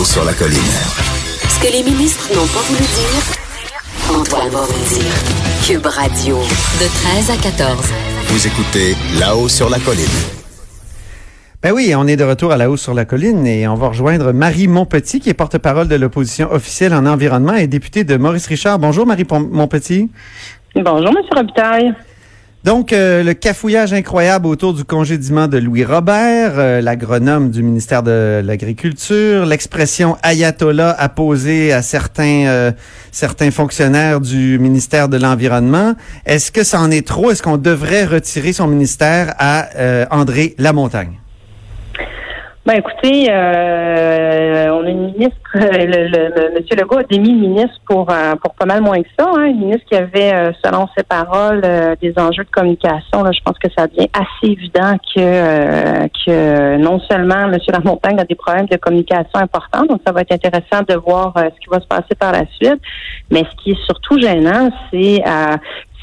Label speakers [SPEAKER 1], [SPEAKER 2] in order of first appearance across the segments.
[SPEAKER 1] Là-haut sur la colline.
[SPEAKER 2] Ce que les ministres n'ont pas voulu dire, Antoine va vous dire. Cube Radio, de 13 à 14.
[SPEAKER 1] Vous écoutez Là-haut sur la colline.
[SPEAKER 3] Ben oui, on est de retour à la hausse sur la colline et on va rejoindre Marie Montpetit, qui est porte-parole de l'opposition officielle en environnement et députée de Maurice Richard. Bonjour Marie Montpetit.
[SPEAKER 4] Bonjour M. Robitaille.
[SPEAKER 3] Donc, euh, le cafouillage incroyable autour du congédiement de Louis Robert, euh, l'agronome du ministère de l'Agriculture, l'expression ayatollah apposée à certains euh, certains fonctionnaires du ministère de l'Environnement. Est-ce que ça en est trop? Est-ce qu'on devrait retirer son ministère à André Lamontagne?
[SPEAKER 4] Ben écoutez, euh, on a une ministre, le, le, Monsieur Legault a démis le ministre pour euh, pour pas mal moins que ça. Hein, une ministre qui avait, euh, selon ses paroles, des enjeux de communication. Là, je pense que ça devient assez évident que que non seulement Monsieur Lamontagne a des problèmes de communication importants, donc ça va être intéressant de voir ce qui va se passer par la suite. Mais ce qui est surtout gênant, c'est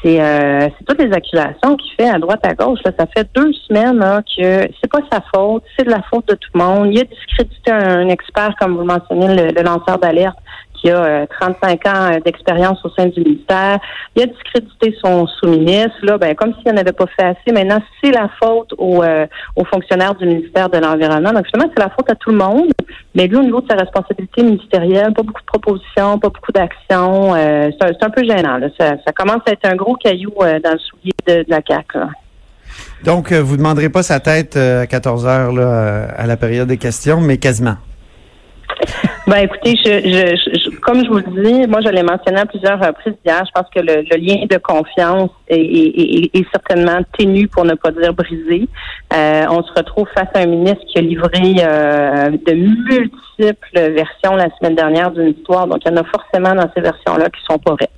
[SPEAKER 4] c'est euh, toutes les accusations qu'il fait à droite à gauche. Là. Ça fait deux semaines là, que c'est pas sa faute, c'est de la faute de tout le monde. Il a discrédité un, expert, comme vous le mentionnez, le lanceur d'alerte, qui a 35 euh, ans euh, d'expérience au sein du ministère. Il a discrédité son sous-ministre. Là, ben, comme s'il n'avait pas fait assez, maintenant, c'est la faute aux, euh, aux fonctionnaires du ministère de l'Environnement. Donc, finalement, c'est la faute à tout le monde. Mais lui, au niveau de sa responsabilité ministérielle, pas beaucoup de propositions, pas beaucoup d'actions. c'est, un, peu gênant. Là. Ça, commence à être un gros caillou dans le soulier de, la CAQ.
[SPEAKER 3] Donc, vous ne demanderez pas sa tête à 14 heures là, à la période des questions, mais quasiment.
[SPEAKER 4] Ben écoutez, je, je, comme je vous le dis, moi je l'ai mentionné à plusieurs reprises hier, je pense que le, lien de confiance est, est, certainement ténu pour ne pas dire brisé. Euh, on se retrouve face à un ministre qui a livré euh, de multiples versions la semaine dernière d'une histoire, donc il y en a forcément dans ces versions-là qui sont pas vraies.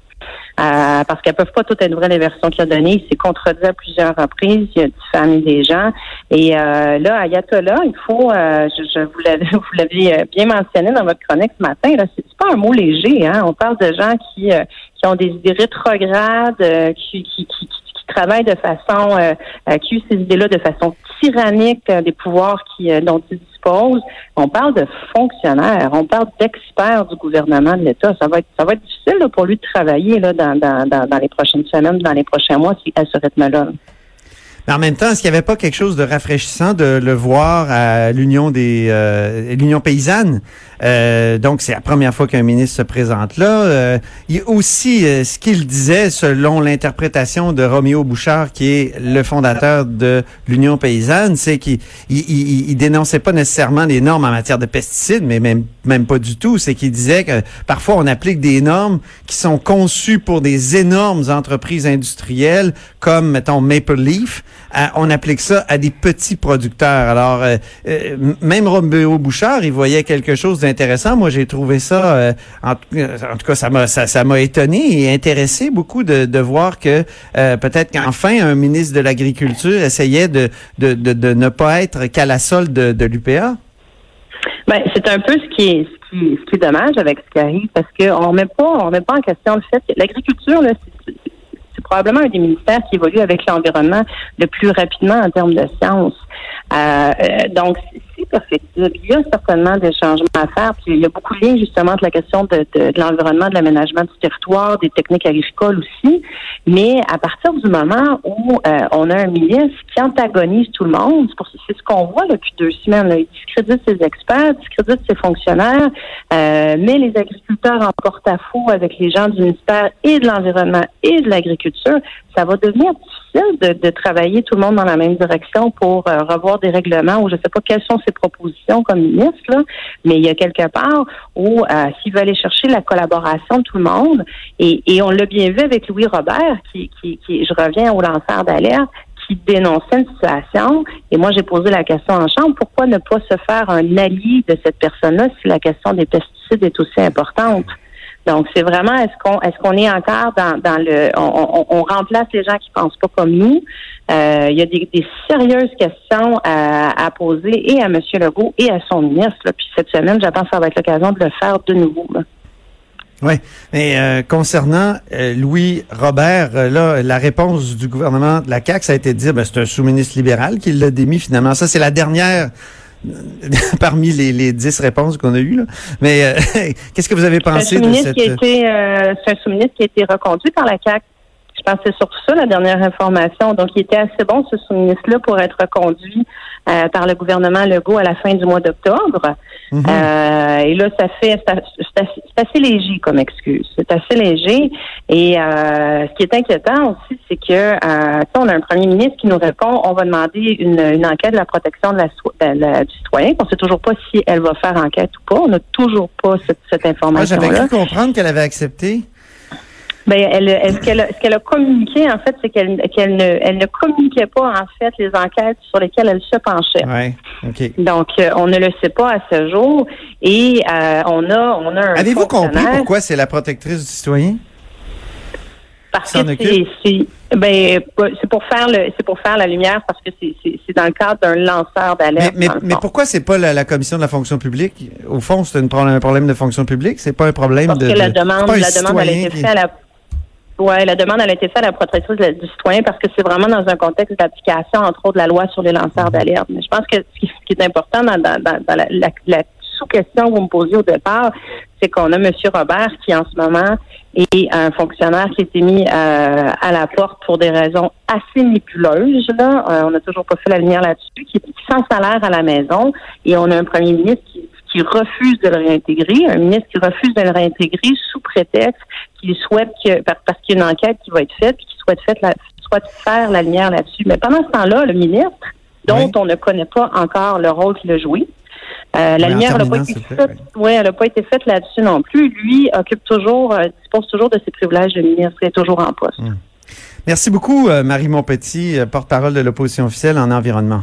[SPEAKER 4] Euh, parce qu'elles peuvent pas toutes être vraies les versions qu'il a données. Il s'est contredit à plusieurs reprises. Il a diffamé des gens. Et euh, là, Ayatollah, il faut, euh, je, vous l'avez bien mentionné dans votre chronique ce matin, là, c'est pas un mot léger. Hein? On parle de gens qui, qui ont des idées rétrogrades, qui, qui, qui, travaillent de façon, qui usent ces idées-là de façon tyrannique des pouvoirs qui, dont ils on parle de fonctionnaires, on parle d'experts du gouvernement de l'État. Ça va être, ça va être difficile pour lui de travailler là, dans, dans, dans, les prochaines semaines, dans les prochains mois, à ce rythme-là.
[SPEAKER 3] Mais en même temps, est-ce qu'il n'y avait pas quelque chose de rafraîchissant de le voir à l'Union des euh, l'Union paysanne? Euh, Donc, c'est la première fois qu'un ministre se présente là. Euh, il y aussi euh, ce qu'il disait, selon l'interprétation de Roméo Bouchard, qui est le fondateur de l'Union paysanne, c'est qu'il il, il, dénonçait pas nécessairement les normes en matière de pesticides, mais même même pas du tout. C'est qu'il disait que parfois on applique des normes qui sont conçues pour des énormes entreprises industrielles, comme mettons Maple Leaf on applique ça à des petits producteurs. Alors, euh, euh, même Roméo Bouchard, il voyait quelque chose d'intéressant. Moi, j'ai trouvé ça, euh, en, tout cas, ça m'a étonné et intéressé beaucoup de, voir que peut-être qu'enfin un ministre de l'Agriculture essayait de, ne pas être qu'à la solde de, l'UPA.
[SPEAKER 4] Ben, c'est un peu ce qui est ce qui, dommage avec ce qui arrive parce qu'on remet pas on pas en question le fait que l'agriculture là c'est probablement un des ministères qui évolue avec l'environnement le plus rapidement en termes de sciences. Euh, euh, donc, Il y a certainement des changements à faire. Il y a beaucoup de liens justement de la question de, de, de l'environnement, de l'aménagement du territoire, des techniques agricoles aussi. Mais à partir du moment où euh, on a un ministre qui antagonise tout le monde, c'est ce qu'on voit depuis deux semaines. Là. Il discrédite ses experts, discrédite ses fonctionnaires, euh, met les agriculteurs en porte-à-faux avec les gens du ministère et de l'environnement et de l'agriculture. Ça va devenir difficile de, de, travailler tout le monde dans la même direction pour euh, revoir des règlements ou je ne sais pas quelles sont ses propositions comme ministre, mais il y a quelque part où euh, s'il veut aller chercher la collaboration de tout le monde, et, et on l'a bien vu avec Louis Robert, qui, qui, qui je reviens au lanceur d'alerte, qui dénonçait une situation. Et moi, j'ai posé la question en chambre, pourquoi ne pas se faire un allié de cette personne-là si la question des pesticides est aussi importante? Donc, c'est vraiment est-ce qu'on est-ce qu'on est encore dans, dans le on, on, remplace les gens qui pensent pas comme nous? Euh, il y a des, sérieuses questions à, poser et à M. Legault et à son ministre. Puis cette semaine, j'attends que ça va être l'occasion de le faire de nouveau.
[SPEAKER 3] Oui, mais euh, concernant euh, Louis Robert, là, la réponse du gouvernement de la CAQ, ça a été de dire, ben, c'est un sous-ministre libéral qui l'a démis finalement. Ça, c'est la dernière parmi les, les dix réponses qu'on a eues. Là. Mais euh, qu'est-ce que vous avez pensé
[SPEAKER 4] de
[SPEAKER 3] cette...
[SPEAKER 4] Qui a été, euh, c'est un sous-ministre qui a été reconduit par la CAQ. Je pense que c'est surtout ça, la dernière information. Donc, il était assez bon, ce sous-ministre-là, pour être reconduit euh, par le gouvernement Legault à la fin du mois d'octobre.
[SPEAKER 3] Mhm.
[SPEAKER 4] euh, et là, ça fait, c'est assez, assez léger comme excuse. C'est assez léger. Et euh, ce qui est inquiétant aussi, c'est que euh, on a un premier ministre qui nous répond, on va demander une, une enquête de la protection de la, de la- du citoyen. On ne sait toujours pas si elle va faire enquête ou pas. On n'a toujours pas cette, cette
[SPEAKER 3] Moi, j'avais
[SPEAKER 4] information-là.
[SPEAKER 3] cru comprendre qu'elle avait accepté.
[SPEAKER 4] Ben, elle, elle- ce qu'elle a, communiqué, en fait, c'est qu'elle ne, elle ne communiquait pas, en fait, les enquêtes sur lesquelles elle se penchait.
[SPEAKER 3] Ouais.
[SPEAKER 4] Donc, euh, on ne le sait pas à ce jour. Et euh, on a, on a un
[SPEAKER 3] Avez-vous compris pourquoi c'est la protectrice du citoyen?
[SPEAKER 4] Parce que c'est, ben, c'est pour faire le, c'est pour faire la lumière parce que c'est, dans le cadre d'un lanceur
[SPEAKER 3] Mais,
[SPEAKER 4] d'alerte.
[SPEAKER 3] mais, mais
[SPEAKER 4] fond.
[SPEAKER 3] pourquoi c'est pas la, la commission de la fonction publique? Au fond, c'est un problème de fonction publique. C'est pas un problème
[SPEAKER 4] Parce
[SPEAKER 3] de.
[SPEAKER 4] que la demande, la demande, elle a été faite à la Ouais, la demande elle a été faite à la protectrice de- du citoyen parce que c'est vraiment dans un contexte d'application, entre autres, de la loi sur les lanceurs d'alerte. Mais je pense que ce qui, est important dans, la, sous-question que vous me posiez au départ, c'est qu'on a M. Robert qui, en ce moment, est un fonctionnaire qui a été mis euh, à la porte pour des raisons assez nébuleuses. Là. Euh, on n'a toujours pas fait la lumière là-dessus, qui est sans salaire à la maison. Et on a un premier ministre qui refuse de le réintégrer, un ministre qui refuse de le réintégrer sous prétexte qu'il souhaite que, par- parce qu'il y a une enquête qui va être faite, puis qu'il souhaite, fait la- souhaite faire la lumière là-dessus. Mais pendant ce temps-là, le ministre, dont
[SPEAKER 3] Oui.
[SPEAKER 4] on ne connaît pas encore le rôle qu'il a joué, euh, la lumière n'a pas été faite. Ouais, elle n'a pas été faite là-dessus non plus. Lui occupe toujours, euh, dispose toujours de ses privilèges de ministre, il est toujours en poste.
[SPEAKER 3] Merci beaucoup, euh, Marie Montpetit, porte-parole de l'opposition officielle en environnement.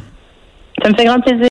[SPEAKER 4] Ça me fait grand plaisir.